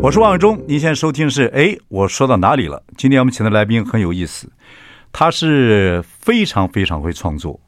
我是王伟忠，您现在收听是哎，我说到哪里了？今天我们请的来宾很有意思，他是非常非常会创作，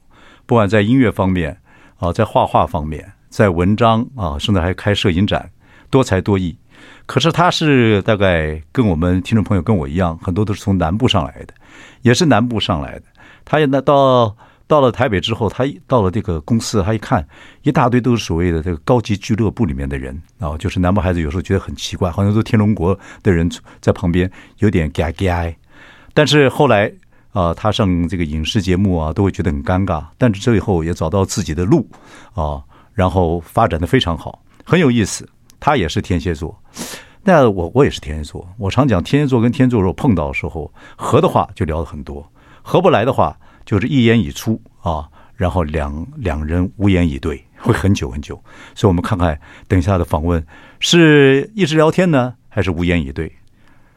不管在音乐方面啊，在画画方面，在文章啊，甚至还开摄影展，多才多艺。可是他是大概跟我们听众朋友跟我一样，很多都是从南部上来的，也是南部上来的。他也那到。到了台北之后，他到了这个公司，他一看一大堆都是所谓的这个高级俱乐部里面的人啊，就是南部孩子有时候觉得很奇怪，好像都天龙国的人在旁边有点尴尬。但是后来啊，他上这个影视节目啊，都会觉得很尴尬。但是最后也找到自己的路啊，然后发展的非常好，很有意思。他也是天蝎座，那我我也是天蝎座。我常讲天蝎座跟天蝎座如果碰到的时候合的话，就聊得很多；合不来的话。就是一言以出啊，然后两两人无言以对，会很久很久。所以，我们看看等一下的访问是一直聊天呢，还是无言以对？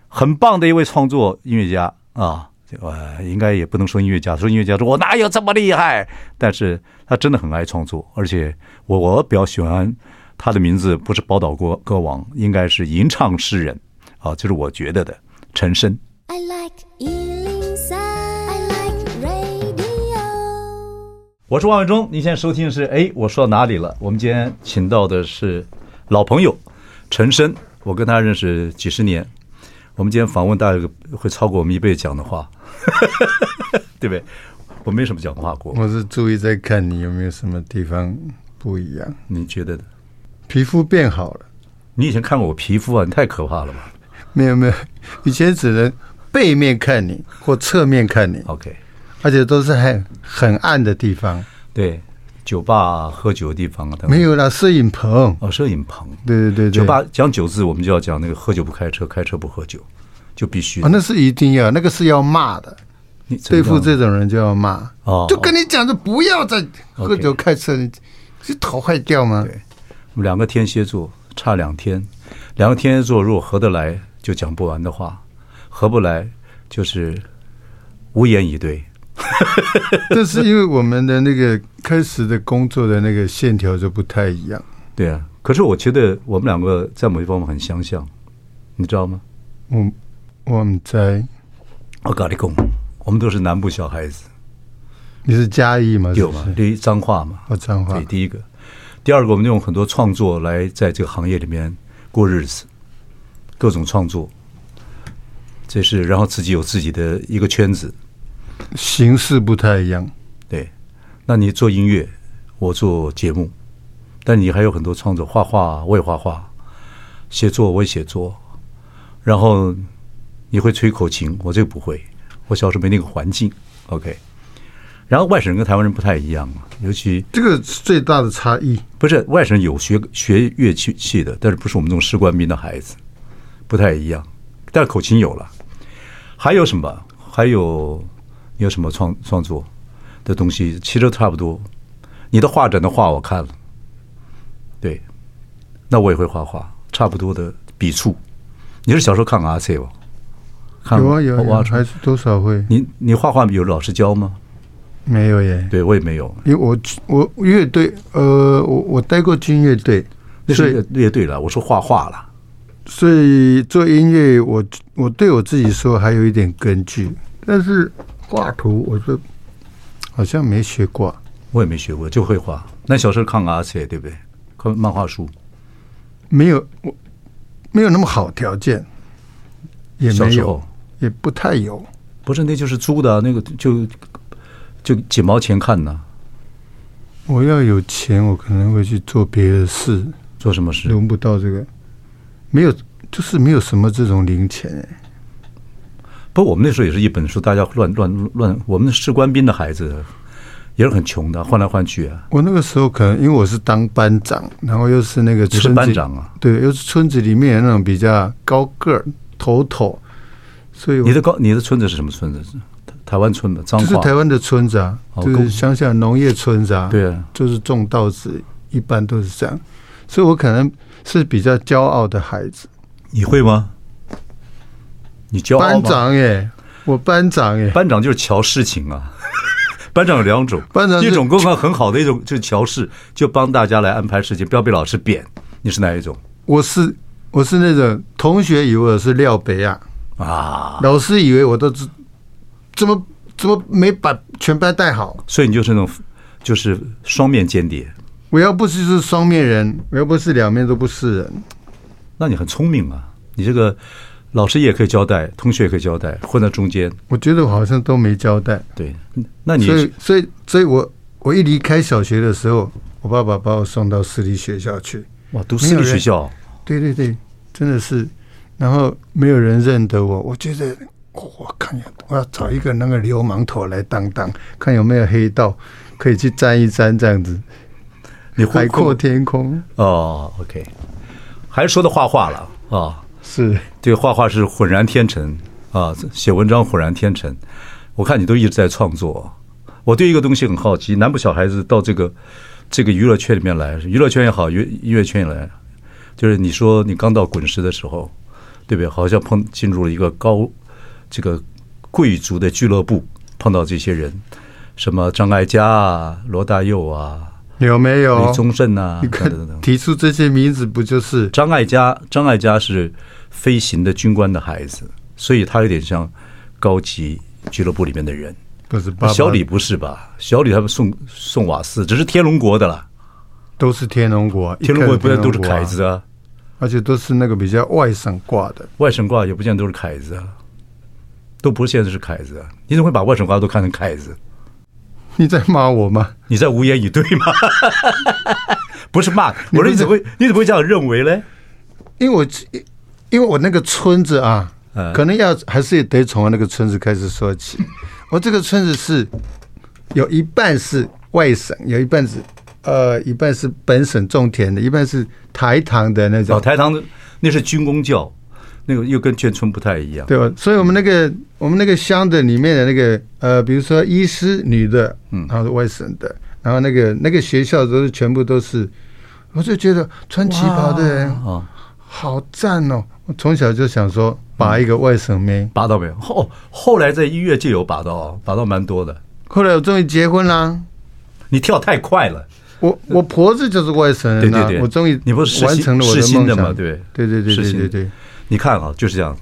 很棒的一位创作音乐家啊，呃，应该也不能说音乐家，说音乐家说我哪有这么厉害？但是他真的很爱创作，而且我我比较喜欢他的名字，不是宝岛歌歌王，应该是吟唱诗人啊，就是我觉得的陈深。I like 我是王伟忠，您现在收听的是哎，我说到哪里了？我们今天请到的是老朋友陈深，我跟他认识几十年，我们今天访问大概会超过我们一辈子讲的话，对不对？我没什么讲话过，我是注意在看你有没有什么地方不一样。你觉得的？皮肤变好了？你以前看过我皮肤啊？你太可怕了吧？没有没有，以前只能背面看你或侧面看你。OK。而且都是很很暗的地方，对，酒吧喝酒的地方啊，没有了，摄影棚。哦，摄影棚，对对对对，酒吧讲酒字，我们就要讲那个喝酒不开车，开车不喝酒，就必须啊、哦，那是一定要，那个是要骂的，你对付这种人就要骂。哦，就跟你讲着不要再喝酒开车，你是头坏掉吗？对，我们两个天蝎座差两天，两个天蝎座如果合得来，就讲不完的话；合不来，就是无言以对。这是因为我们的那个开始的工作的那个线条就不太一样。对啊，可是我觉得我们两个在某一方面很相像，你知道吗？我我们在，我跟你讲，我们都是南部小孩子。你是嘉义吗？有吗？第一脏话嘛，哦，脏话。对，第一个，第二个，我们用很多创作来在这个行业里面过日子，各种创作，这是然后自己有自己的一个圈子。形式不太一样，对。那你做音乐，我做节目，但你还有很多创作，画画我也画画，写作我也写作，然后你会吹口琴，我这个不会，我小时候没那个环境。OK。然后外省人跟台湾人不太一样，尤其这个最大的差异不是外省人有学学乐器器的，但是不是我们这种士官兵的孩子，不太一样。但是口琴有了，还有什么？还有。你有什么创创作的东西？其实都差不多。你的画展的画我看了，对，那我也会画画，差不多的笔触。你是小时候看阿 C 吧？有啊有啊，还是多少会。你你画画有老师教吗？没有耶。对我也没有，因为我我乐队呃，我我待过军乐队，那是乐队了。我说画画了，所以做音乐，我我对我自己说还有一点根据，但是。画图，我说好像没学过，我也没学过，就会画。那小时候看阿切，对不对？看漫画书，没有，我没有那么好条件，也没有，也不太有。不是，那就是租的，那个就就几毛钱看呢。我要有钱，我可能会去做别的事。做什么事？轮不到这个，没有，就是没有什么这种零钱。不，我们那时候也是一本书，大家乱乱乱。我们是官兵的孩子也是很穷的，换来换去啊。我那个时候可能因为我是当班长，然后又是那个村子是班长啊，对，又是村子里面那种比较高个儿、头头，所以你的高你的村子是什么村子？台台湾村的彰化，就是台湾的村子啊，哦就是乡下农业村子啊，对啊，就是种稻子，一般都是这样，所以我可能是比较骄傲的孩子。你会吗？你骄傲吗？班长耶，我班长耶，班长就是乔事情啊。班长有两种，班长一种功课很好的一种就是乔事，就帮大家来安排事情，不要被老师扁。你是哪一种？我是我是那种同学以为我是廖北亚啊，老师以为我都知怎么怎么没把全班带好，所以你就是那种就是双面间谍。我要不是是双面人，我要不是两面都不是人。那你很聪明啊，你这个。老师也可以交代，同学也可以交代，混在中间。我觉得我好像都没交代。对，那你所以所以所以我我一离开小学的时候，我爸爸把我送到私立学校去。哇，读私立学校？对对对，真的是。然后没有人认得我，我觉得我看呀，我要找一个那个流氓头来当当，看有没有黑道可以去沾一沾这样子。你海阔天空哦，OK，还是说的画画了啊。哦是这个画画是浑然天成啊，写文章浑然天成。我看你都一直在创作。我对一个东西很好奇，南部小孩子到这个这个娱乐圈里面来，娱乐圈也好，乐音乐圈也来，就是你说你刚到滚石的时候，对不对？好像碰进入了一个高这个贵族的俱乐部，碰到这些人，什么张艾嘉啊、罗大佑啊，有没有李宗盛啊？你看提出这些名字，不就是张艾嘉？张艾嘉是。飞行的军官的孩子，所以他有点像高级俱乐部里面的人。不是爸爸，小李不是吧？小李他们送送瓦斯，只是天龙国的啦。都是天龙国，天龙国不见都是凯子啊，而且都是那个比较外省挂的。外省挂也不见得都是凯子啊，都不是现在是凯子啊。你怎么会把外省挂都看成凯子？你在骂我吗？你在无言以对吗？不是骂，我说你怎么会你怎么会这样认为嘞？因为我。因为我那个村子啊，可能要还是得从那个村子开始说起。我这个村子是有一半是外省，有一半是呃，一半是本省种田的，一半是台糖的那种。哦，台糖的那是军公教，那个又跟眷村不太一样，对吧？所以我们那个我们那个乡的里面的那个呃，比如说医师女的，嗯，然后是外省的，然后那个那个学校都是全部都是，我就觉得穿旗袍的人啊。好赞哦！我从小就想说拔一个外省妹拔到没有？后后来在音乐界有拔到，拔到蛮多的。后来我终于结婚啦！你跳太快了。我我婆子就是外省人，对对对，我终于你不是完成了我的梦想对对对对对对对。你看啊，就是这样。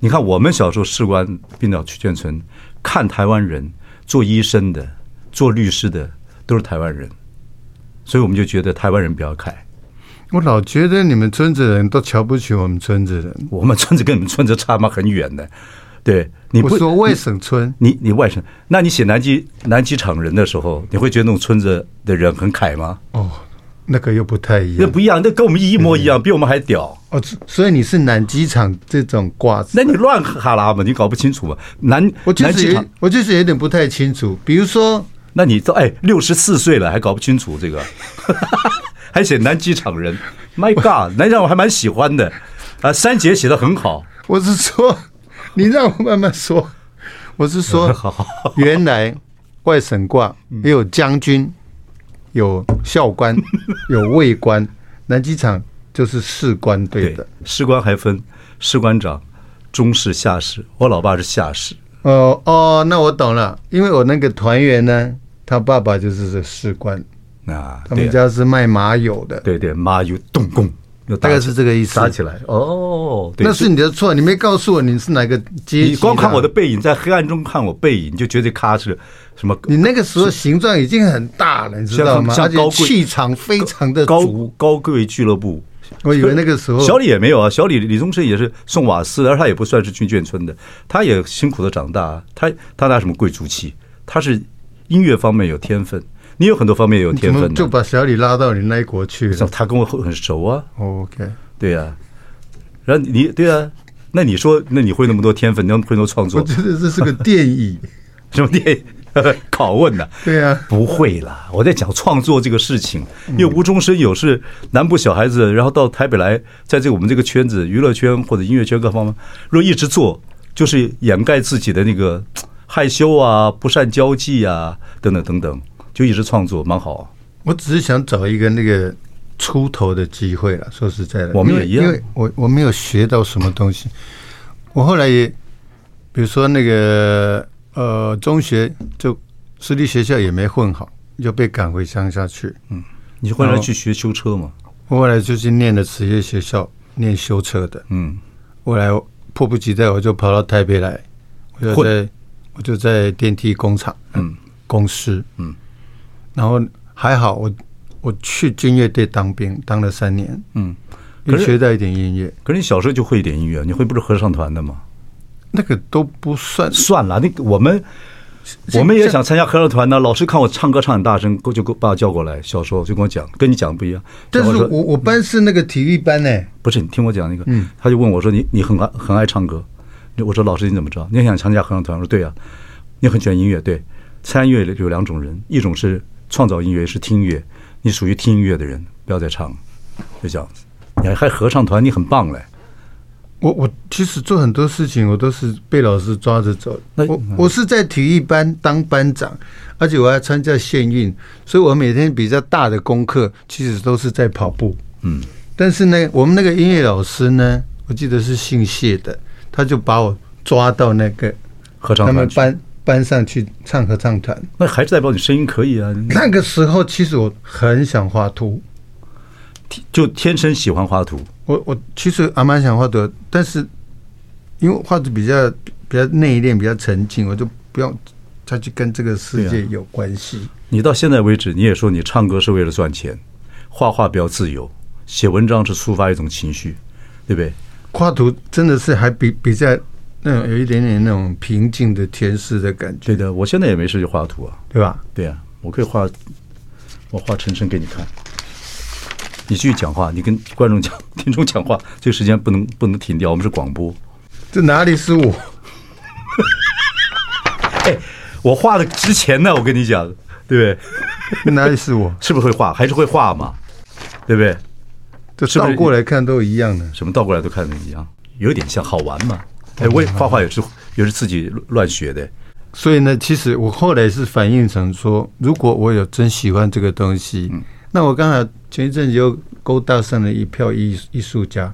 你看我们小时候士官兵到去眷村，看台湾人做医生的、做律师的都是台湾人，所以我们就觉得台湾人比较凯。我老觉得你们村子人都瞧不起我们村子人，我们村子跟你们村子差嘛很远的。对，你不说外省村，你你外省，那你写南极南极场人的时候，你会觉得那种村子的人很凯吗？哦，那个又不太一样，那不一样，那跟我们一模一样，比我们还屌。哦，所以你是南极场这种挂子，那你乱哈拉嘛，你搞不清楚嘛？南我就是我就是有点不太清楚，比如说，那你都哎六十四岁了还搞不清楚这个？还写南机场人，My God，南机场我还蛮喜欢的，啊，三姐写得很好。我是说，你让我慢慢说。我是说，原来外省挂也有将军，有校官，有尉官，南机场就是士官对的。士官还分士官长、中士、下士。我老爸是下士。哦哦，那我懂了，因为我那个团员呢，他爸爸就是这士官。啊，他们家是卖麻油的，对对，麻油动工，大概是这个意思。打起来哦，那是你的错，你没告诉我你是哪个阶级。你光看我的背影，在黑暗中看我背影，你就觉得咔是什么？你那个时候形状已经很大了，你知道吗？而且气场非常的高高贵俱乐部。我以为那个时候小李也没有啊，小李李宗盛也是送瓦斯，而他也不算是军眷村的，他也辛苦的长大。他他拿什么贵族气？他是音乐方面有天分。你有很多方面有天分的，就把小李拉到你那一国去了。他跟我很熟啊。OK，对呀、啊。然后你对啊，那你说，那你会那么多天分，你会那么多创作？我觉得这是个电影。什么电影？拷问呢？对啊，不会啦，我在讲创作这个事情，因为无中生有是南部小孩子，然后到台北来，在这个我们这个圈子，娱乐圈或者音乐圈各方面，如果一直做，就是掩盖自己的那个害羞啊、不善交际啊等等等等，就一直创作，蛮好。我只是想找一个那个出头的机会了。说实在的，我们也一样，因为我我没有学到什么东西，我后来也。比如说那个呃，中学就私立学校也没混好，就被赶回乡下去。嗯，你后来去学修车吗？我后来就去念了职业学校，念修车的。嗯，后来迫不及待，我就跑到台北来，我就在我就在电梯工厂，嗯，公司，嗯，然后还好，我我去军乐队当兵，当了三年，嗯，也学到一点音乐。可是你小时候就会一点音乐，你会不是合唱团的吗？那个都不算算了，那个我们我们也想参加合唱团呢。老师看我唱歌唱很大声，就给我把我叫过来。小时候就跟我讲，跟你讲的不一样。但是我我班是那个体育班呢。不是，你听我讲那个。嗯，他就问我说：“你你很爱很爱唱歌？”我说：“老师你怎么知道？你想参加合唱团？”我说：“对呀。”你很喜欢音乐，对。参加音乐有两种人，一种是创造音乐，是听音乐。你属于听音乐的人，不要再唱，就这样子。你还还合唱团，你很棒嘞。我我其实做很多事情，我都是被老师抓着走。我我是在体育班当班长，而且我还参加县运，所以我每天比较大的功课其实都是在跑步。嗯，但是呢，我们那个音乐老师呢，我记得是姓谢的，他就把我抓到那个合唱班班上去唱合唱团。那还是代表你声音可以啊。那个时候其实我很想画图，就天生喜欢画图。我我其实还蛮想画的，但是因为画的比较比较内敛，比较沉静，我就不用再去跟这个世界有关系。你到现在为止，你也说你唱歌是为了赚钱，画画比较自由，写文章是抒发一种情绪，对不对？画图真的是还比比较那种有一点点那种平静的天使的感觉。对的，我现在也没事就画图啊，对吧？对啊，我可以画，我画晨晨给你看。你继续讲话，你跟观众讲、听众讲话，这个时间不能不能停掉，我们是广播。这哪里是我？哎，我画的之前呢，我跟你讲，对不对？哪里是我？是不是会画？还是会画嘛？对不对？这倒过来看都一样的。什么倒过来都看的一样，有点像好玩嘛。哎，我也画画也是也是自己乱学的。所以呢，其实我后来是反映成说，如果我有真喜欢这个东西。嗯那我刚好前一阵子又勾搭上了一票艺艺术家，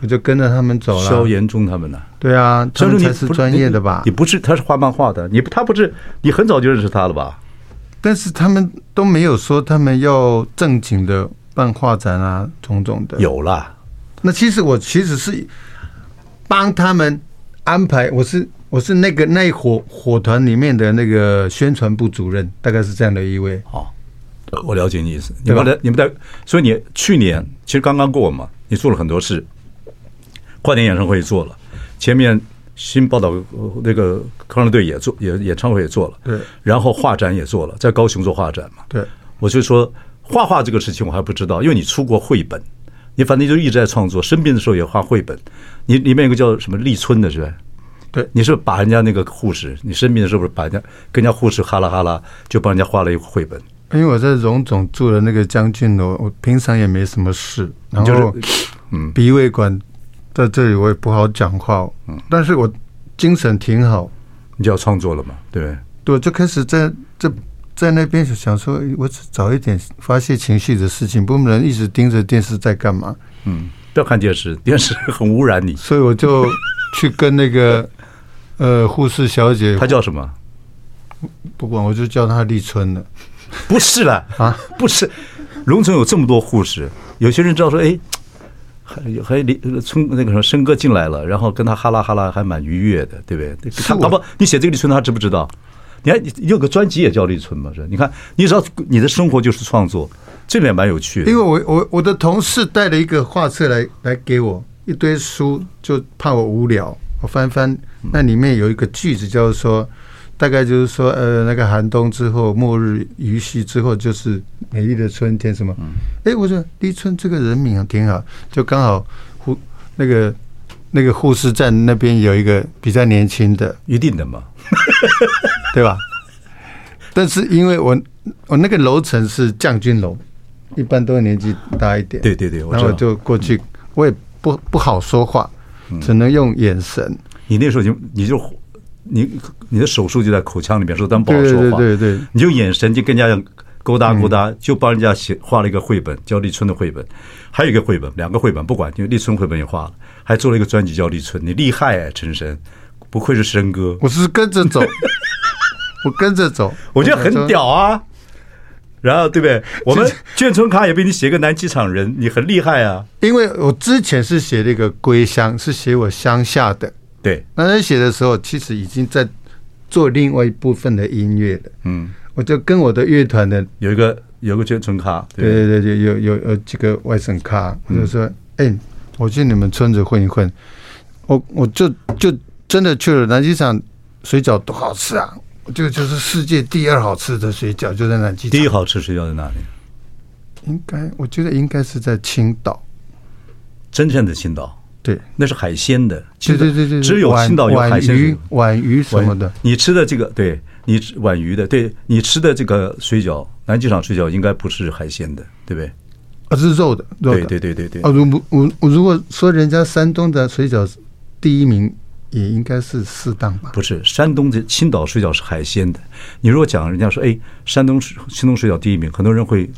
我就跟着他们走了。萧炎中他们呢？对啊，他们才是专业的吧？你不是，他是画漫画的，你他不是，你很早就认识他了吧？但是他们都没有说他们要正经的办画展啊，种种的。有啦。那其实我其实是帮他们安排，我是我是那个那一伙伙团里面的那个宣传部主任，大概是这样的一位。哦。我了解你意思，你们的你们在，所以你去年其实刚刚过嘛，你做了很多事，跨年演唱会也做了，前面新报道那个抗战队也做，也演唱会也做了，对，然后画展也做了，在高雄做画展嘛，对，我就说画画这个事情我还不知道，因为你出过绘本，你反正就一直在创作，生病的时候也画绘本，你里面有个叫什么立春的是吧？对，你是不是把人家那个护士，你生病的时候不是把人家跟人家护士哈啦哈啦，就帮人家画了一个绘本。因为我在荣总住的那个将军楼，我平常也没什么事，然后，嗯，鼻胃管在这里我也不好讲话，嗯，但是我精神挺好，你就要创作了嘛，对不对？就开始在在在那边想说，我找一点发泄情绪的事情，不能一直盯着电视在干嘛？嗯，不要看电视，电视很污染你，所以我就去跟那个 呃护士小姐，她叫什么？不管，我就叫她立春了。不是了啊，不是，荣总有这么多护士，有些人知道说，哎，还还李春那个什么申哥进来了，然后跟他哈拉哈拉，还蛮愉悦的，对不对？他搞不，你写这个立春，他知不知道？你看你有个专辑也叫立春嘛？是？你看，你知道你的生活就是创作，这个也蛮有趣的。因为我我我的同事带了一个画册来来给我一堆书，就怕我无聊，我翻翻，那里面有一个句子，叫做说。大概就是说，呃，那个寒冬之后，末日余息之后，就是美丽的春天，什么？哎，我说立春这个人名啊，挺好，就刚好护那个那个护士站那边有一个比较年轻的，一定的嘛，对吧？但是因为我我那个楼层是将军楼，一般都年纪大一点。对对对，然后我就过去，我也不不好说话，只能用眼神。嗯、你那时候就你就你你的手术就在口腔里面，说咱不好说话。对对你就眼神就跟人家勾搭勾搭，就帮人家写画了一个绘本，叫立春的绘本，还有一个绘本，两个绘本不管，因为立春绘本也画了，还做了一个专辑叫立春。你厉害哎，陈昇，不愧是生哥。我是跟着走。我跟着走，我觉得很屌啊！然后对不对？我们眷村卡也被你写个南机场人，你很厉害啊！因为我之前是写那个归乡，是写我乡下的。对，那在写的时候，其实已经在做另外一部分的音乐了。嗯，我就跟我的乐团的有一个有个眷村卡，对对对，有有有几个外省卡，我就说：“哎，我去你们村子混一混。”我我就就真的去了南机场，水饺多好吃啊！这个就是世界第二好吃的水饺，就在南机场。第一好吃水饺在哪里？应该，我觉得应该是在青岛。真正的青岛，对，那是海鲜的。对对对对，只有青岛有海鲜。皖鱼什么的，你吃的这个，对你皖鱼的，对你吃的这个水饺，南机场水饺应该不是海鲜的，对不对？啊，是肉的，肉的。对对对对对。啊，如我我如果说人家山东的水饺第一名。也应该是适当吧。不是，山东的青岛水饺是海鲜的。你如果讲人家说，哎，山东青岛水饺第一名，很多人会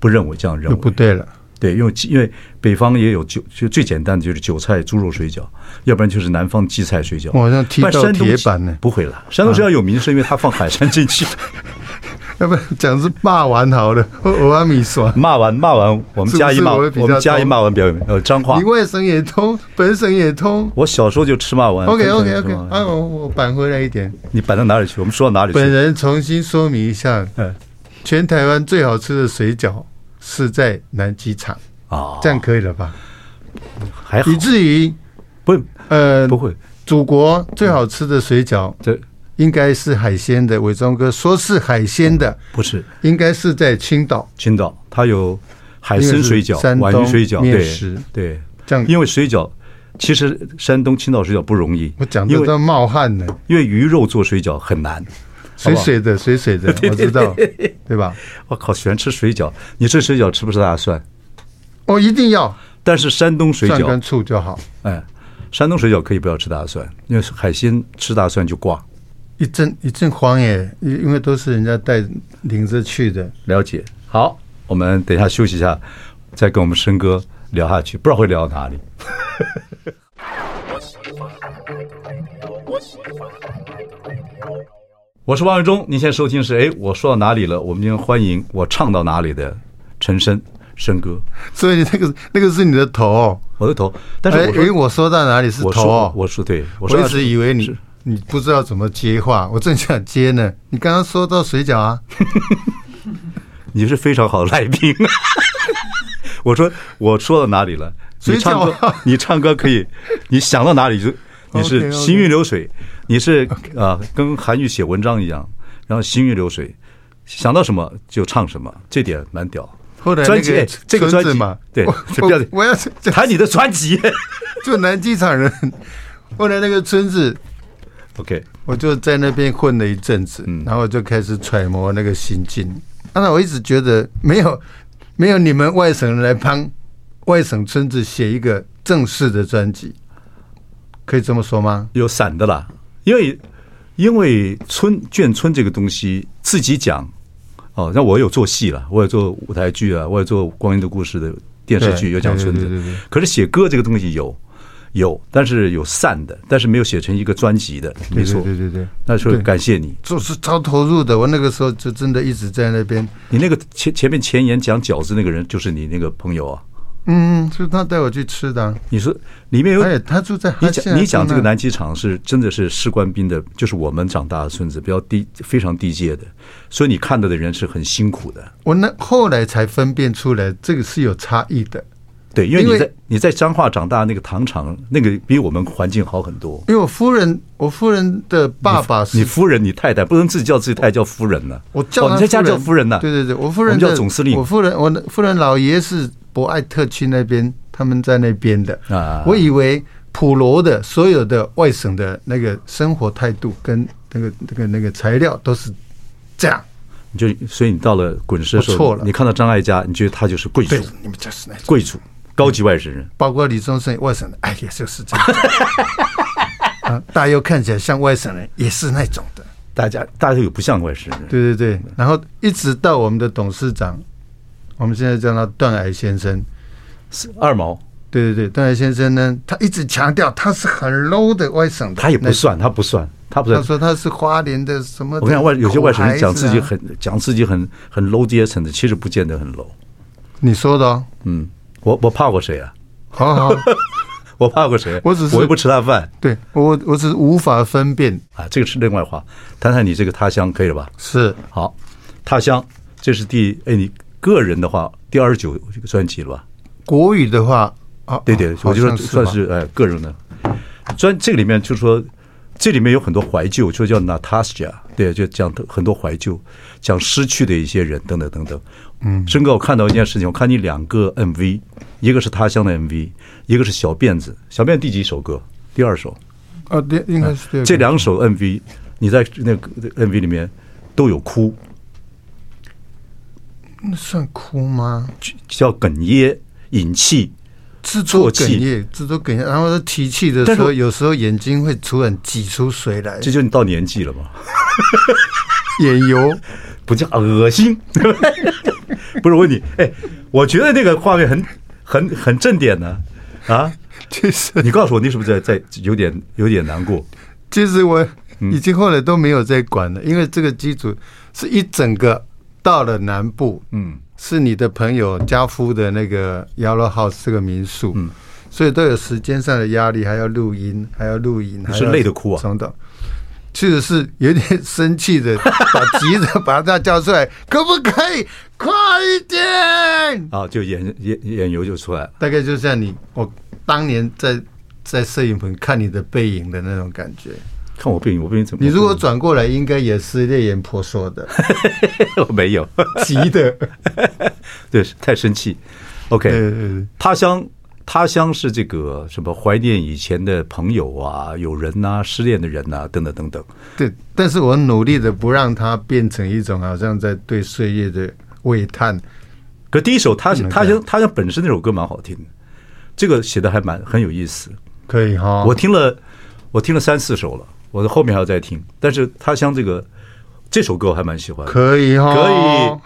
不认为这样认为。不对了，对，因为因为北方也有韭，就最简单的就是韭菜猪肉水饺，要不然就是南方荠菜水饺。我好像踢到铁板呢。不会了，山东水饺有名是因为它放海参进去。要不讲是骂完好了，我阿米说。骂完骂完，我们嘉义骂，我们嘉义骂完表演，呃，脏话。你外省也通，本省也通。我小时候就吃骂完。OK OK OK，啊，我我扳回来一点。你扳到哪里去？我们说到哪里去？本人重新说明一下，全台湾最好吃的水饺是在南机场啊，这样可以了吧？还好。以至于不呃不会，祖国最好吃的水饺这。应该是海鲜的，伟忠哥说是海鲜的，不是，应该是在青岛。青岛它有海参水饺、皖鱼水饺，对对，这样。因为水饺其实山东青岛水饺不容易，我讲的都冒汗呢。因为鱼肉做水饺很难，水水的水水的，我知道，对吧？我靠，喜欢吃水饺，你吃水饺吃不吃大蒜？哦，一定要。但是山东水饺跟醋就好。哎，山东水饺可以不要吃大蒜，因为海鲜吃大蒜就挂。一阵一阵荒野，因因为都是人家带领着去的。了解，好，我们等一下休息一下，再跟我们升哥聊下去，不知道会聊到哪里。我是王伟忠，您现在收听是哎，我说到哪里了？我们今天欢迎我唱到哪里的陈升升哥。所以那个那个是你的头，哦，我的头。但是因为我说到哪里是头，哦，我说，我说对，我一直以为你。你不知道怎么接话，我正想接呢。你刚刚说到水饺啊，你是非常好的来宾。我说我说到哪里了？你唱歌，你唱歌可以，你想到哪里就你是行云流水，你是啊，跟韩愈写文章一样，然后行云流水，想到什么就唱什么，这点蛮屌。后来那个这个专辑嘛，对，不要我要谈你的专辑，就南机场人。后来那个村子。OK，我就在那边混了一阵子，然后就开始揣摩那个心境。当然我一直觉得没有没有你们外省人来帮外省村子写一个正式的专辑，可以这么说吗？有散的啦，因为因为村眷村这个东西自己讲哦，那我有做戏了，我有做舞台剧啊，我有做《光阴的故事》的电视剧，有讲村子。可是写歌这个东西有。有，但是有散的，但是没有写成一个专辑的，没错，对对对，那时候感谢你，就是超投入的。我那个时候就真的一直在那边。你那个前前面前言讲饺子那个人，就是你那个朋友啊？嗯，是他带我去吃的。你说里面有，哎，他住在你讲你讲这个南机场是真的是士官兵的，就是我们长大的村子，比较低，非常低阶的，所以你看到的人是很辛苦的。我那后来才分辨出来，这个是有差异的。对，因为你在你在彰化长大，那个糖厂那个比我们环境好很多。因为我夫人，我夫人的爸爸是你夫人，你太太不能自己叫自己太太叫夫人呢。我叫你在家叫夫人呢。对对对，我夫人叫总司令。我夫人，我夫人老爷是博爱特区那边，他们在那边的啊。我以为普罗的所有的外省的那个生活态度跟那个那个那个材料都是这样。你就所以你到了滚石的时候，错了，你看到张艾嘉，你觉得他就是贵族，你们就是那贵族，高级外省人，包括李宗盛外省的，哎，也就是这样。啊，大佑看起来像外省人，也是那种的。大家大家都有不像外省人，对对对。然后一直到我们的董事长，我们现在叫他段癌先生，是二毛。对对对，段癌先生呢，他一直强调他是很 low 的外省的，他也不算，他不算。他不是，他说他是花莲的什么的？我看外有些外省人讲自己很讲自己很很 low 阶层的，其实不见得很 low。你说的？哦，嗯，我我怕过谁啊？好 好，我怕过谁？我只是我又不吃他饭。对我我只是无法分辨啊，这个是另外话。谈谈你这个他乡可以了吧？是好，他乡这是第哎，你个人的话第二十九这个专辑了吧？国语的话啊，对对，我就说算是哎个人的专这个里面就是说。这里面有很多怀旧，就叫 Natasha，对，就讲很多怀旧，讲失去的一些人，等等等等。嗯，申哥，我看到一件事情，我看你两个 MV，一个是他乡的 MV，一个是小辫子。小辫子第几首歌？第二首。啊，对，应该是这两首 MV，你在那个 MV 里面都有哭。那算哭吗？叫哽咽、引气。自作哽咽，自作哽咽，然后他提气的时候，有时候眼睛会突然挤出水来。这就你到年纪了吗？眼油 不叫恶心，不是我问你，哎，我觉得那个画面很很很正点呢，啊，其实你告诉我，你是不是在在有点有点难过？其实我已经后来都没有再管了，因为这个机组是一整个到了南部，嗯。是你的朋友家夫的那个 Yellow House 这个民宿，嗯，所以都有时间上的压力，还要录音，还要录影，是累得哭啊！等等，其实是有点生气的，把急着把他叫出来，可不可以快一点？啊，就眼眼眼油就出来了，大概就像你我当年在在摄影棚看你的背影的那种感觉。看我背影，我背影怎么？你如果转过来，应该也是泪眼婆娑的。我没有，急的，对，太生气。OK，他乡，他乡是这个什么？怀念以前的朋友啊，有人呐、啊，失恋的人呐、啊，等等等等。对，但是我努力的不让它变成一种好像在对岁月的喟叹。可第一首他乡，他乡，他乡本身那首歌蛮好听的，这个写的还蛮很有意思。可以哈，我听了，我听了三四首了。我的后面还要再听，但是他乡这个这首歌我还蛮喜欢。可以哈，可以，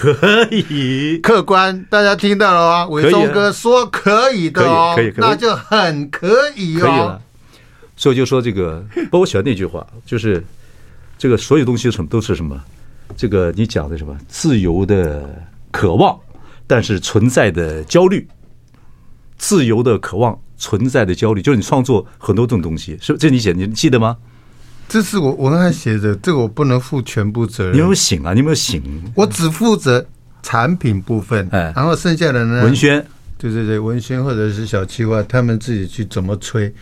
可以，客观，大家听到了吗？伟忠哥说可以的哦，可以，可以，那就很可以哦。可以了，所以就说这个，不过我喜欢那句话，就是这个所有东西什么都是什么，这个你讲的什么自由的渴望，但是存在的焦虑，自由的渴望。存在的焦虑，就是你创作很多这种东西，是这你写，你记得吗？这是我我刚才写的，这个我不能负全部责任。你有没有醒啊？你有没有醒？我只负责产品部分，哎，然后剩下的呢？文轩，对对对，文轩或者是小企划，他们自己去怎么吹。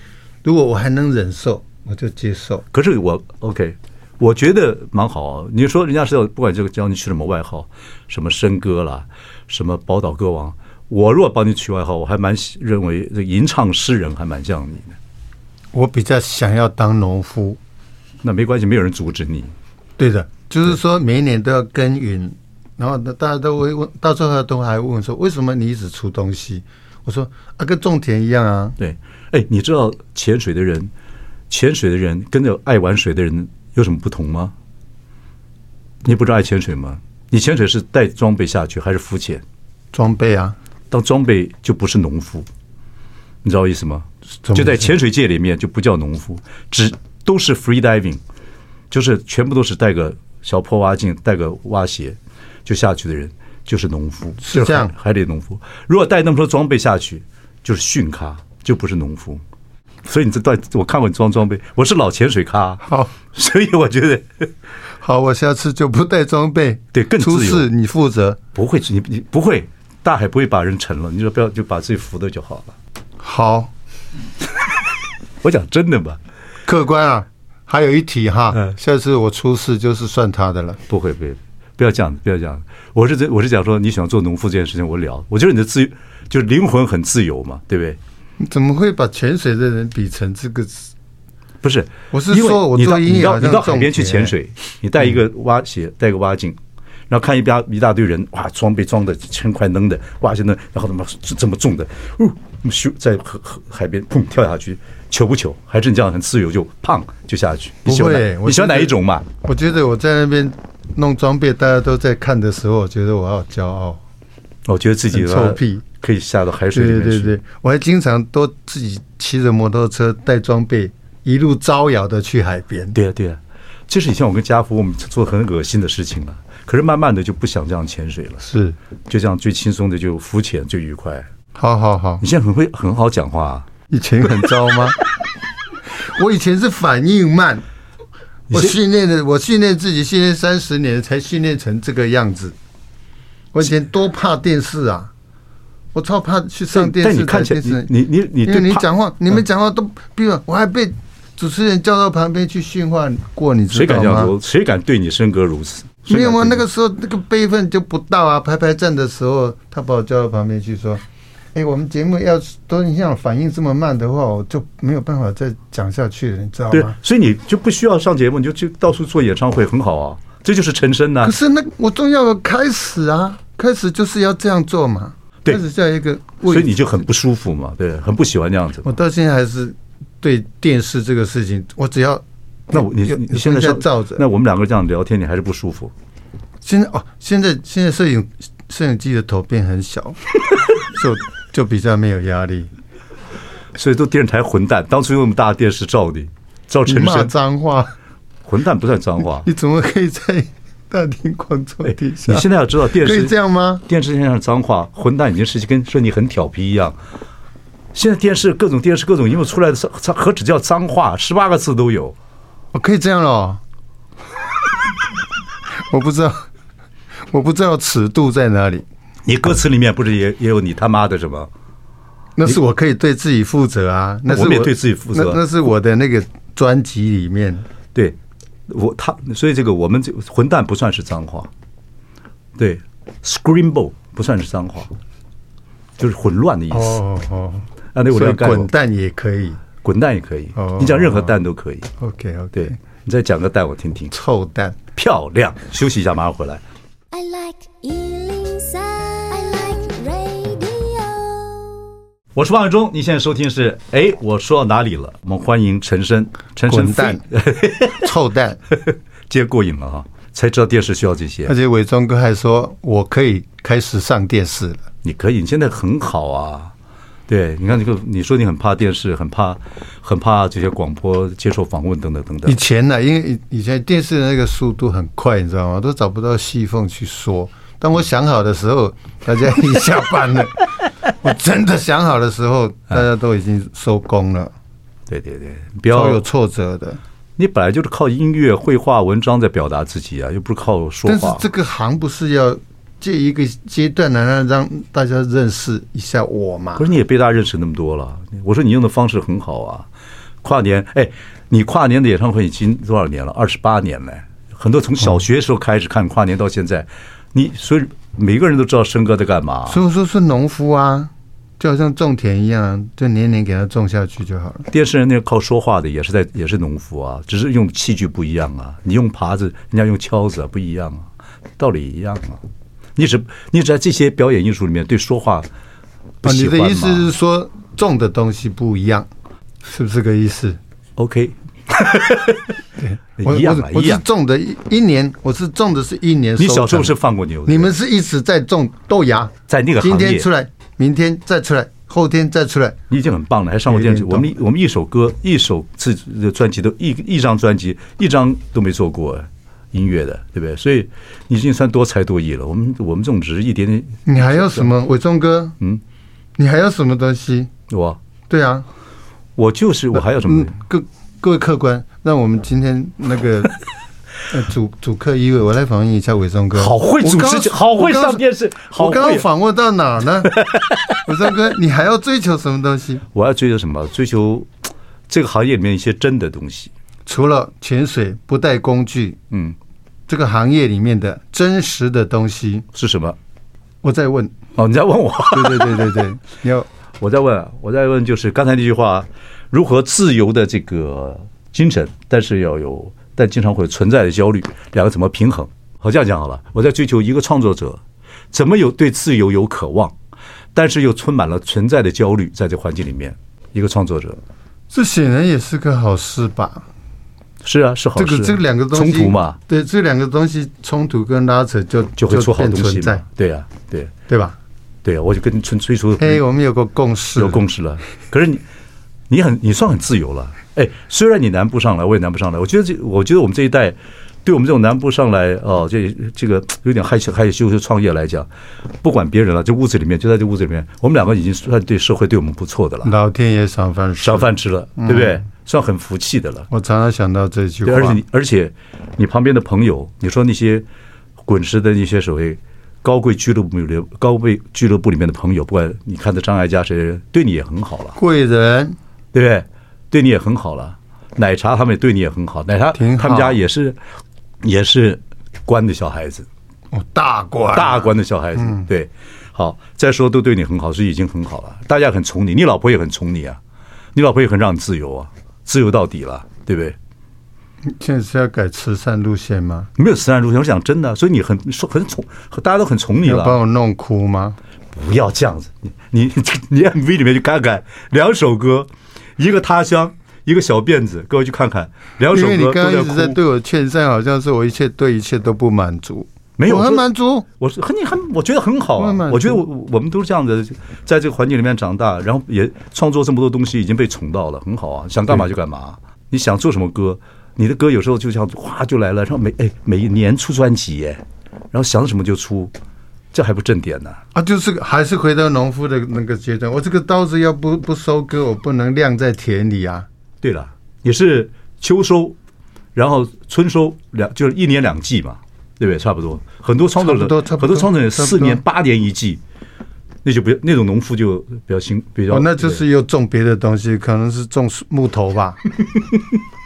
如果我还能忍受，我就接受。可是我 OK，我觉得蛮好。你说人家是要不管这个叫你取什么外号，什么笙歌啦，什么宝岛歌王。我如果帮你取外号，我还蛮认为这吟唱诗人还蛮像你的。我比较想要当农夫，那没关系，没有人阻止你。对的，就是说每一年都要耕耘，然后大家都会问，到最后都还问说，为什么你一直出东西？我说啊，跟种田一样啊。对，哎，你知道潜水的人，潜水的人跟着爱玩水的人有什么不同吗？你不知道爱潜水吗？你潜水是带装备下去还是浮潜？装备啊。当装备就不是农夫，你知道意思吗？就在潜水界里面就不叫农夫，只都是 free diving，就是全部都是带个小破蛙镜、带个蛙鞋就下去的人，就是农夫。是这样，海里农夫。如果带那么多装备下去，就是训咖，就不是农夫。所以你这段我看过你装装备，我是老潜水咖。好，所以我觉得 好，我下次就不带装备。对，更。出事你负责，不会，你你不会。大海不会把人沉了，你说不要就把自己浮的就好了。好，我讲真的吧，客官啊。还有一题哈，下次我出事就是算他的了。不会不会，不要这样，不要这样。我是这我是讲说你喜欢做农夫这件事情，我聊。我觉得你的自由就是灵魂很自由嘛，对不对？你怎么会把潜水的人比成这个不是，我是说，我做音乐，你到海边去潜水，你带一个蛙鞋，带个蛙镜，然后看一边一大堆人，哇，装备装的轻快能的，哇，就能，然后他妈这么重的，呜，咻，在河河海边砰跳下去，求不求？还是你这样很自由就胖就下去？不会，你喜欢哪一种嘛？我觉得我在那边弄装备，大家都在看的时候，我觉得我好骄傲，我觉得自己臭屁。可以下到海水里面去。对对对，我还经常都自己骑着摩托车带装备，一路招摇的去海边。对啊对啊，这是以前我跟家福我们做很恶心的事情了。可是慢慢的就不想这样潜水了，是就这样最轻松的就浮潜最愉快。好好好，你现在很会很好讲话啊，以前很糟吗？我以前是反应慢，我训练的我训练自己训练三十年才训练成这个样子。我以前多怕电视啊！我超怕去上电视，你看电视，你你你，因为你讲话，你们讲话都比我，我还被主持人叫到旁边去训话过，你知道吗？谁敢这样说？谁敢对你生格如此？没有吗？那个时候那个辈分就不到啊！排排站的时候，他把我叫到旁边去说：“哎，我们节目要都你像反应这么慢的话，我就没有办法再讲下去了，你知道吗？”对，所以你就不需要上节目，你就去到处做演唱会，很好啊！这就是陈升呐。可是那我重要的开始啊，开始就是要这样做嘛。开始在一个，所以你就很不舒服嘛，对，很不喜欢这样子。我到现在还是对电视这个事情，我只要那我你你现在是照着，那我们两个这样聊天，你还是不舒服？现在哦，现在现在摄影摄影机的头变很小，就就比较没有压力。所以都电视台混蛋，当初用那么大的电视照你，照陈昇骂脏话，混蛋不算脏话，你怎么可以在？大庭广众底下，你现在要知道电视可以这样吗？电视上脏话，混蛋已经是跟说你很调皮一样。现在电视各种电视各种因为出来的脏何止叫脏话，十八个字都有。我可以这样了？我不知道，我不知道尺度在哪里。你歌词里面不是也也有你他妈的什么？那是我可以对自己负责啊，那是我也对自己负责。那那是我的那个专辑里面对。我他所以这个我们这混蛋不算是脏话，对，scramble 不算是脏话，就是混乱的意思。哦哦，啊，那我要滚蛋也可以，滚蛋也可以。哦你讲任何蛋都可以。OK OK，对，你再讲个蛋我听听。臭蛋，漂亮。休息一下，马上回来。I like 我是王伟忠，你现在收听是哎，我说到哪里了？我们欢迎陈昇，陈昇蛋，臭蛋，接过瘾了哈，才知道电视需要这些。而且伟忠哥还说我可以开始上电视了，你可以，你现在很好啊。对，你看这个，你说你很怕电视，很怕，很怕这些广播接受访问等等等等。以前呢，因为以前电视的那个速度很快，你知道吗？都找不到细缝去说。当我想好的时候，大家已经下班了。我真的想好的时候，大家都已经收工了。对对对，不要有挫折的。你本来就是靠音乐、绘画、文章在表达自己啊，又不是靠说话。但是这个行不是要借一个阶段来让让大家认识一下我吗？可是，你也被大家认识那么多了。我说你用的方式很好啊。跨年，哎，你跨年的演唱会已经多少年了？二十八年了。很多从小学时候开始看跨年到现在。你所以每个人都知道生哥在干嘛，所以说是农夫啊，就好像种田一样，就年年给他种下去就好了。电视人那个靠说话的也是在也是农夫啊，只是用器具不一样啊。你用耙子，人家用锹子啊，不一样啊，道理一样啊。你只你只在这些表演艺术里面对说话不喜欢吗？你的意思是说种的东西不一样，是不是这个意思？OK。一样嘛，我是种的一一年，我是种的是一年。你小时候是放过牛？你们是一直在种豆芽，在那个今天出来，明天再出来，后天再出来。你已经很棒了，还上过电视。我们我们一首歌，一首自的专辑都一一张专辑一张都没做过音乐的，对不对？所以你已经算多才多艺了。我们我们这种只是一点点。你还要什么？伟忠哥，嗯，你还要什么东西？我，对啊，我就是我还要什么？各各位客官。那我们今天那个 呃主主客一位，我来访问一下伟忠哥。好会主持，好会上电视。我刚刚访问到哪儿呢？伟忠哥，你还要追求什么东西？我要追求什么？追求 这个行业里面一些真的东西。除了潜水不带工具，嗯，这个行业里面的真实的东西是什么？我在问。哦，你在问我？对对对对对，你要我在问，我在问，就是刚才那句话，如何自由的这个。精神，但是要有，但经常会存在的焦虑，两个怎么平衡？好，这样讲好了，我在追求一个创作者，怎么有对自由有渴望，但是又充满了存在的焦虑，在这环境里面，一个创作者，这显然也是个好事吧？是啊，是好事。这个这两个东西冲突嘛？对，这两个东西冲突跟拉扯就就会出好东西在，对呀，对对吧？对啊，我就跟你催促。哎，我们有个共识，有共识了。可是你，你很，你算很自由了。哎，虽然你南部上来，我也南部上来。我觉得这，我觉得我们这一代，对我们这种南部上来哦，这这个有点害羞害羞就创业来讲，不管别人了，这屋子里面就在这屋子里面，我们两个已经算对社会对我们不错的了。老天爷赏饭吃，赏饭吃了，对不对？算很福气的了。我常常想到这句话。而且你，而且你旁边的朋友，你说那些滚石的那些所谓高贵俱乐部里高贵俱乐部里面的朋友，不管你看的张艾嘉谁，对你也很好了。贵人，对不对？对你也很好了。奶茶他们也对你也很好。奶茶他们家也是也是官的小孩子。哦，大官，大官的小孩子。对，好，再说都对你很好，是已经很好了。大家很宠你，你老婆也很宠你啊，你老婆也很让你自由啊。自由到底了，对不对？现在是要改慈善路线吗？没有慈善路线，我讲真的，所以你很说很宠，大家都很宠你了。要把我弄哭吗？不要这样子，你你你 MV 里面去看看两首歌，一个他乡，一个小辫子，各位去看看两首歌。因为你刚刚一直在对我劝善，好像是我一切对一切都不满足。没有，我很满足。我是很你很，我觉得很好啊。我，我觉得我我们都是这样子，在这个环境里面长大，然后也创作这么多东西，已经被宠到了，很好啊。想干嘛就干嘛。你想做什么歌，你的歌有时候就像哗就来了，然后每哎每一年出专辑耶，然后想什么就出，这还不正点呢？啊，就是还是回到农夫的那个阶段。我这个刀子要不不收割，我不能晾在田里啊。对了，也是秋收，然后春收两就是一年两季嘛。对不对？差不多，很多创作者，很多创作者四年八年一季，那就不那种农夫就比较辛比较。哦，那就是又种别的东西，可能是种木头吧。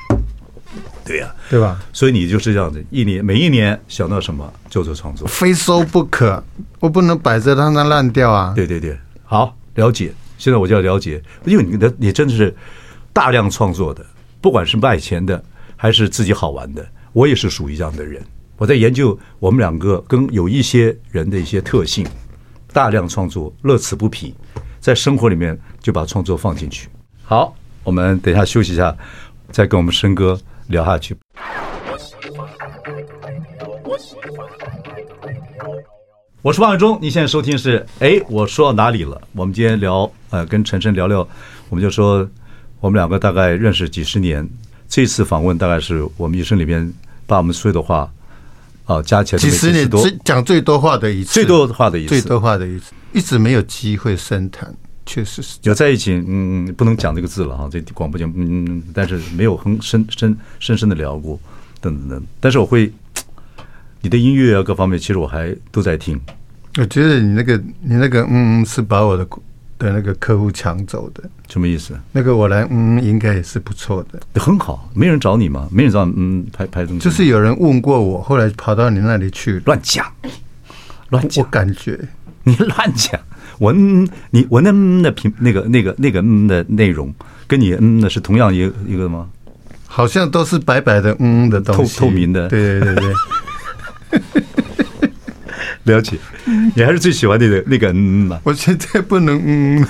对呀，对吧？所以你就是这样子，一年每一年想到什么就做创作，非收不可，我不能摆着让它烂掉啊。对对对，好，了解。现在我就要了解，因为你的你真的是大量创作的，不管是卖钱的还是自己好玩的，我也是属于这样的人。我在研究我们两个跟有一些人的一些特性，大量创作，乐此不疲，在生活里面就把创作放进去。好，我们等一下休息一下，再跟我们申哥聊下去。我是王伟忠，你现在收听是哎，我说到哪里了？我们今天聊呃，跟陈晨聊聊，我们就说我们两个大概认识几十年，这次访问大概是我们一生里面把我们所有的话。啊，加起来几十年最讲最多话的一次，最多话的一次，最多话的一次，一直没有机会深谈，确实是有在一起，嗯，不能讲这个字了哈，这广播节目，嗯，但是没有很深深深深的聊过，等等等，但是我会，你的音乐啊各方面，其实我还都在听。我觉得你那个你那个嗯，是把我的。的那个客户抢走的什么意思？那个我来，嗯，应该也是不错的，很好。没人找你吗？没人找，嗯，拍拍东西。就是有人问过我，后来跑到你那里去，乱讲，乱讲。我感觉你乱讲，我嗯，你我那嗯的频那个那个那个嗯的内容，跟你嗯的是同样一个一个吗？好像都是白白的嗯的东西，透透明的。对对对对。了解，你还是最喜欢那个那个嗯嘛？我现在不能嗯，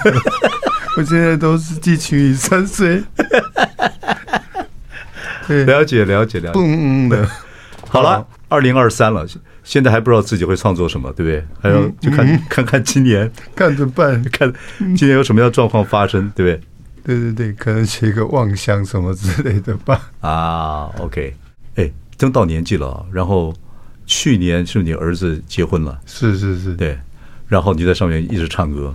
我现在都是寄情于三岁。了解了解了解，不嗯的。好了，二零二三了，现在还不知道自己会创作什么，对不对？还要就看 看看今年，看着办，看今年有什么样状况发生，对不对？对对对，可能写个望乡什么之类的吧。啊，OK，哎，真到年纪了，然后。去年是你儿子结婚了，是是是，对，然后你在上面一直唱歌，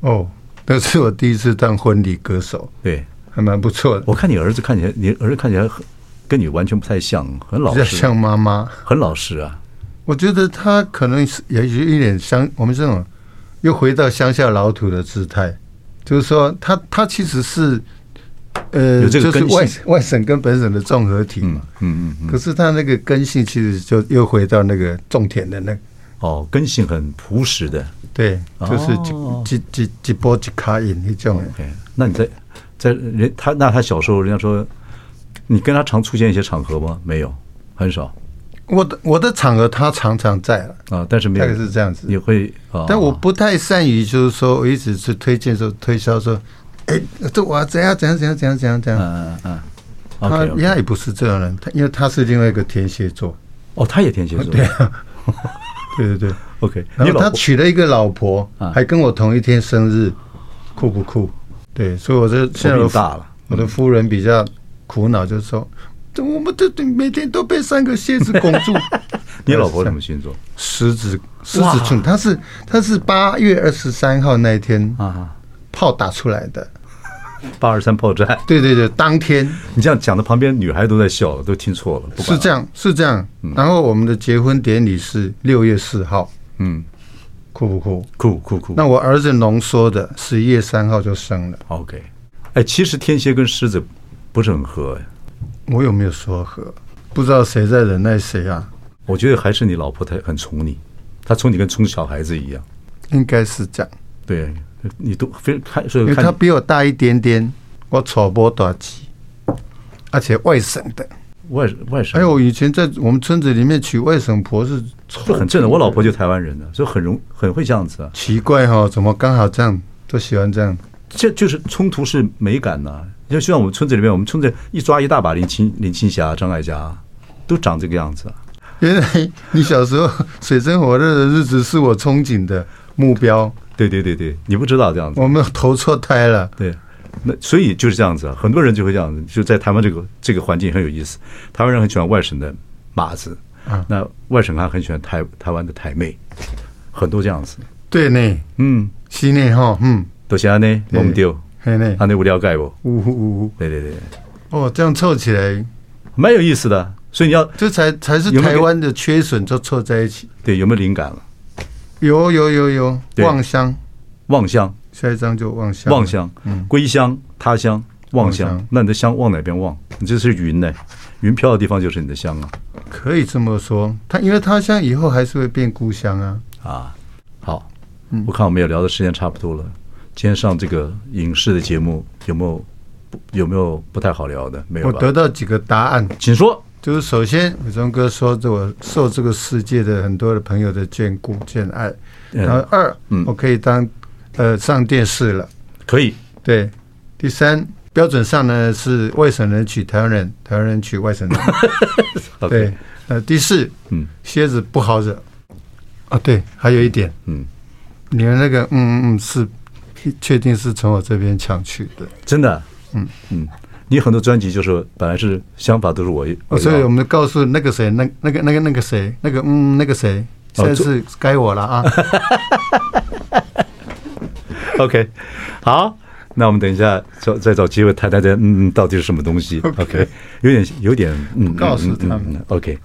哦，那是我第一次当婚礼歌手，对，还蛮不错的。我看你儿子看起来，你儿子看起来很跟你完全不太像，很老实，像妈妈，很老实啊。我觉得他可能是也有一点乡我们这种又回到乡下老土的姿态，就是说他他其实是。呃，就是外外省跟本省的综合体嘛，嗯嗯嗯。可是他那个根性其实就又回到那个种田的那个。哦，根性很朴实的。对，就是几几几几波几卡音那种。OK，那你在在人他那他小时候人家说你跟他常出现一些场合吗？没有，很少我的我的场合他常常在了啊，但是没有大概是这样子。也会啊，但我不太善于，就是说我一直是推荐说推销说，哎，这我要怎样怎样怎样怎样怎样怎样。嗯嗯嗯。他他也不是这样人，他因为他是另外一个天蝎座。哦，他也天蝎座。对啊，对对对。OK，然后他娶了一个老婆，还跟我同一天生日，酷不酷？对，所以我这现在大了，我的夫人比较苦恼，就是说，这我们这每天都被三个蝎子拱住。你老婆什么星座？狮子，狮子座。她是她是八月二十三号那一天啊，炮打出来的。八二三炮战，对对对，当天你这样讲的，旁边女孩都在笑，都听错了。是这样，是这样。然后我们的结婚典礼是六月四号。嗯，酷不酷？酷酷酷。那我儿子浓缩的十一月三号就生了。OK，哎，其实天蝎跟狮子不是很合哎。我有没有说和？不知道谁在忍耐谁啊？我觉得还是你老婆她很宠你，她宠你跟宠小孩子一样。应该是这样。对，你都非看，所以因为他比我大一点点，我传播大吉，而且外省的。外外省，还有以前在我们村子里面娶外省婆是很正的。我老婆就台湾人的，就很容很会这样子啊。奇怪哈，怎么刚好这样都喜欢这样？这就是冲突是美感呐。就像我们村子里面，我们村子一抓一大把林青林青霞、张艾嘉，都长这个样子啊。原来你小时候水深火热的日子是我憧憬的目标。对对对对，你不知道这样子，我们投错胎了。对。那所以就是这样子啊，很多人就会这样子，就在台湾这个这个环境很有意思。台湾人很喜欢外省的马子，啊，那外省还很喜欢台台湾的台妹，很多这样子。对呢，嗯，是呢哈，嗯，都是安呢，我们丢，嘿呢，安呢无了解不？呜呜呜，对对对，哦，这样凑起来蛮有意思的。所以你要这才才是台湾的缺损，就凑在一起。对，有没有灵感了？有有有有，望乡，望乡。下一张就望乡，望乡，嗯，归乡，他乡，望乡。那你的乡往哪边望？你这是云呢？云飘的地方就是你的乡啊。可以这么说，他因为他乡以后还是会变故乡啊。啊，好，我看我们也聊的时间差不多了。今天上这个影视的节目有没有有没有不太好聊的？没有。我得到几个答案，请说。就是首先，伟忠哥说，这我受这个世界的很多的朋友的眷顾眷爱。然后二，嗯，我可以当。呃，上电视了，可以。对，第三标准上呢是外省人娶台湾人，台湾人娶外省人。对，呃，第四，嗯，蝎子不好惹。啊，对，还有一点，嗯，你们那个，嗯嗯嗯，是确定是从我这边抢去的，真的，嗯。嗯，你很多专辑就是本来是想法都是我，所以我们告诉那个谁，那那个那个那个谁，那个嗯那个谁，现在是该我了啊。OK，好，那我们等一下找再找机会谈谈这嗯到底是什么东西。OK，, okay 有点有点嗯，告诉他们。OK，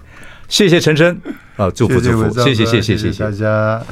谢谢陈昇啊，祝福祝福，谢谢谢谢。谢谢大家。